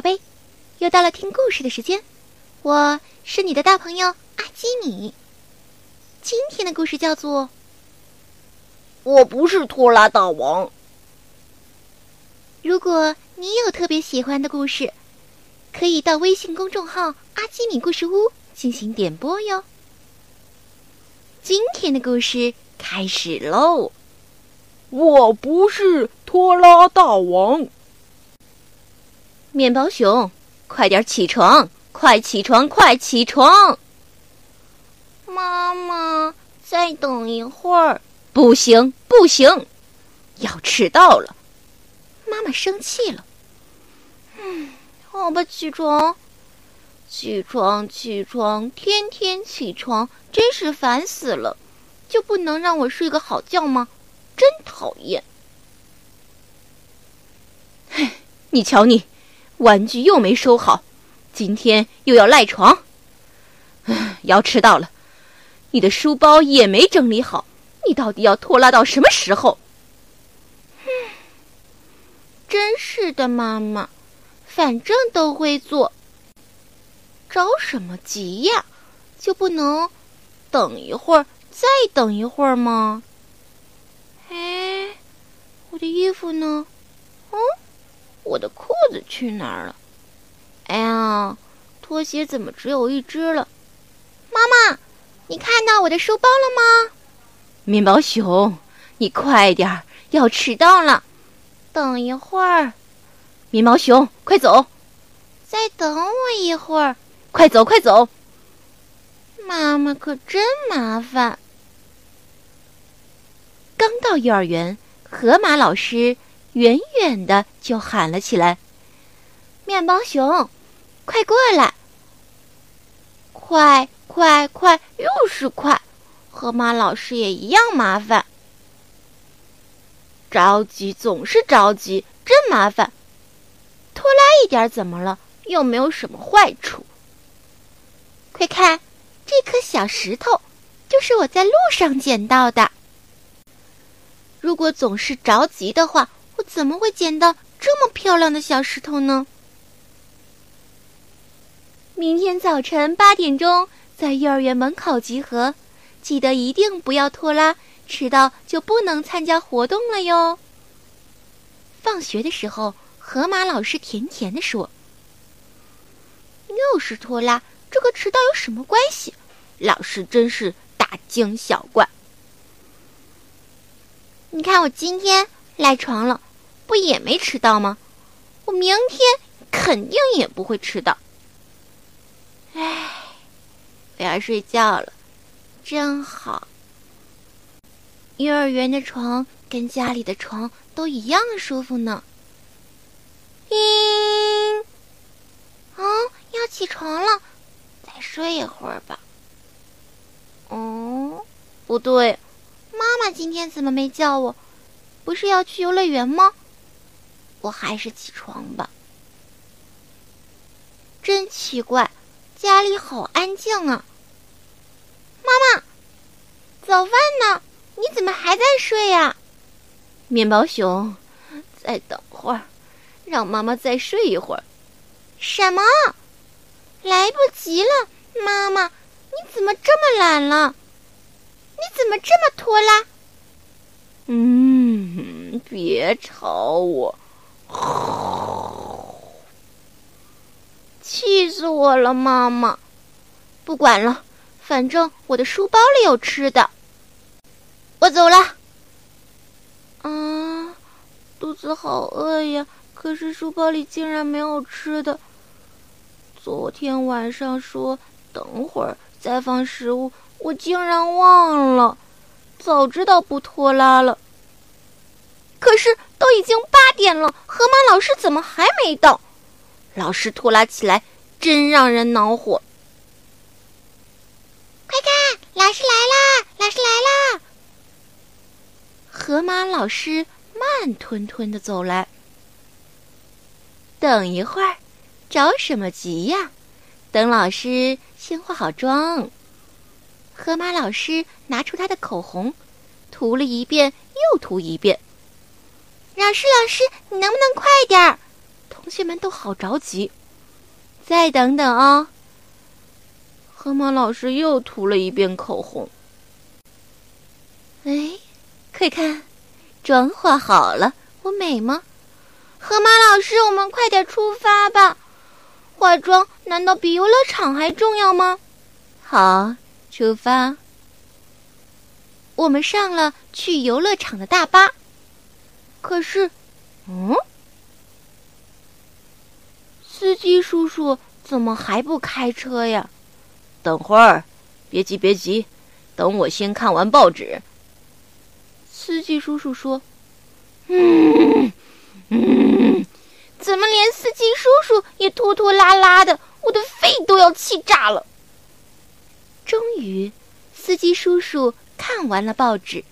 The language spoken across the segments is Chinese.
宝贝，又到了听故事的时间，我是你的大朋友阿基米。今天的故事叫做《我不是拖拉大王》。如果你有特别喜欢的故事，可以到微信公众号“阿基米故事屋”进行点播哟。今天的故事开始喽！我不是拖拉大王。面包熊，快点起床！快起床！快起床！妈妈，再等一会儿。不行，不行，要迟到了。妈妈生气了。嗯，好吧，起床，起床，起床，天天起床，真是烦死了！就不能让我睡个好觉吗？真讨厌！唉，你瞧你。玩具又没收好，今天又要赖床，要迟到了。你的书包也没整理好，你到底要拖拉到什么时候？真是的，妈妈，反正都会做，着什么急呀？就不能等一会儿，再等一会儿吗？哎，我的衣服呢？嗯。我的子去哪儿了？哎呀，拖鞋怎么只有一只了？妈妈，你看到我的书包了吗？面包熊，你快点儿，要迟到了。等一会儿，面包熊，快走！再等我一会儿，快走快走！妈妈可真麻烦。刚到幼儿园，河马老师。远远的就喊了起来：“面包熊，快过来！快快快，又是快！河马老师也一样麻烦，着急总是着急，真麻烦。拖拉一点怎么了？又没有什么坏处。快看，这颗小石头，就是我在路上捡到的。如果总是着急的话。”我怎么会捡到这么漂亮的小石头呢？明天早晨八点钟在幼儿园门口集合，记得一定不要拖拉，迟到就不能参加活动了哟。放学的时候，河马老师甜甜的说：“又是拖拉，这和迟到有什么关系？老师真是大惊小怪。你看我今天赖床了。”不也没迟到吗？我明天肯定也不会迟到。唉，我要睡觉了，真好。幼儿园的床跟家里的床都一样舒服呢。叮，啊，要起床了，再睡一会儿吧。哦，不对，妈妈今天怎么没叫我？不是要去游乐园吗？我还是起床吧。真奇怪，家里好安静啊。妈妈，早饭呢？你怎么还在睡呀？面包熊，再等会儿，让妈妈再睡一会儿。什么？来不及了，妈妈，你怎么这么懒了？你怎么这么拖拉？嗯，别吵我。气死我了，妈妈！不管了，反正我的书包里有吃的。我走了。啊，肚子好饿呀！可是书包里竟然没有吃的。昨天晚上说等会儿再放食物，我竟然忘了。早知道不拖拉了。可是都已经八点了，河马老师怎么还没到？老师拖拉起来真让人恼火。快看，老师来啦！老师来啦！河马老师慢吞吞的走来。等一会儿，着什么急呀？等老师先化好妆。河马老师拿出他的口红，涂了一遍又涂一遍。老师，老师，你能不能快点儿？同同学们都好着急。再等等哦。河马老师又涂了一遍口红。哎，快看，妆化好了，我美吗？河马老师，我们快点出发吧。化妆难道比游乐场还重要吗？好，出发。我们上了去游乐场的大巴。可是，嗯，司机叔叔怎么还不开车呀？等会儿，别急，别急，等我先看完报纸。司机叔叔说：“嗯嗯，怎么连司机叔叔也拖拖拉拉的？我的肺都要气炸了。”终于，司机叔叔看完了报纸，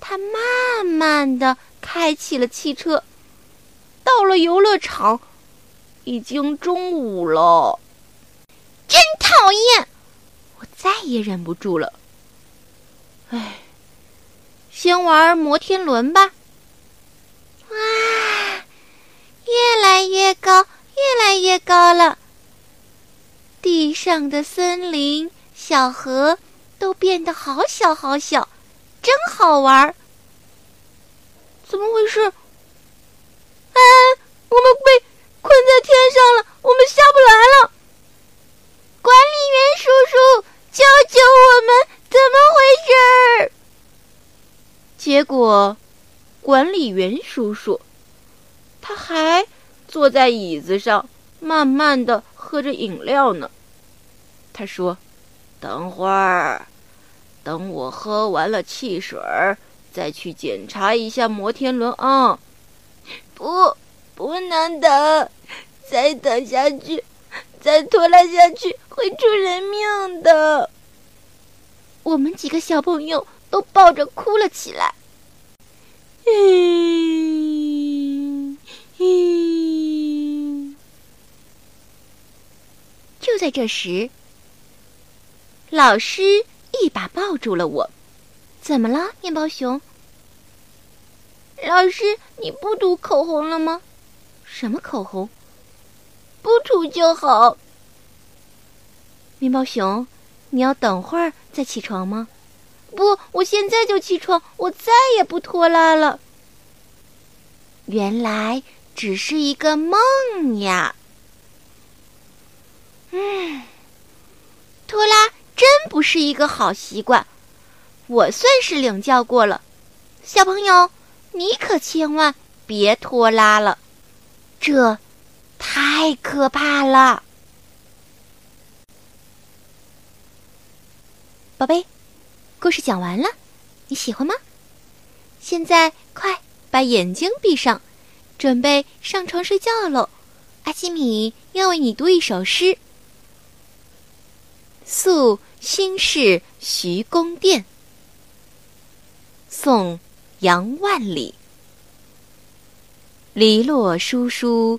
他慢慢的。开起了汽车，到了游乐场，已经中午了。真讨厌！我再也忍不住了。哎，先玩摩天轮吧。哇，越来越高，越来越高了。地上的森林、小河都变得好小好小，真好玩。怎么回事？啊，我们被困在天上了，我们下不来了！管理员叔叔，救救我们！怎么回事？结果，管理员叔叔他还坐在椅子上，慢慢的喝着饮料呢。他说：“等会儿，等我喝完了汽水儿。”再去检查一下摩天轮啊！不，不能等，再等下去，再拖拉下去会出人命的。我们几个小朋友都抱着哭了起来。就在这时，老师一把抱住了我。怎么了，面包熊？老师，你不涂口红了吗？什么口红？不涂就好。面包熊，你要等会儿再起床吗？不，我现在就起床，我再也不拖拉了。原来只是一个梦呀。嗯，拖拉真不是一个好习惯。我算是领教过了，小朋友，你可千万别拖拉了，这太可怕了。宝贝，故事讲完了，你喜欢吗？现在快把眼睛闭上，准备上床睡觉喽。阿基米要为你读一首诗，《宿新市徐公店》。宋杨万里。篱落疏疏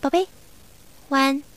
宝贝，晚安。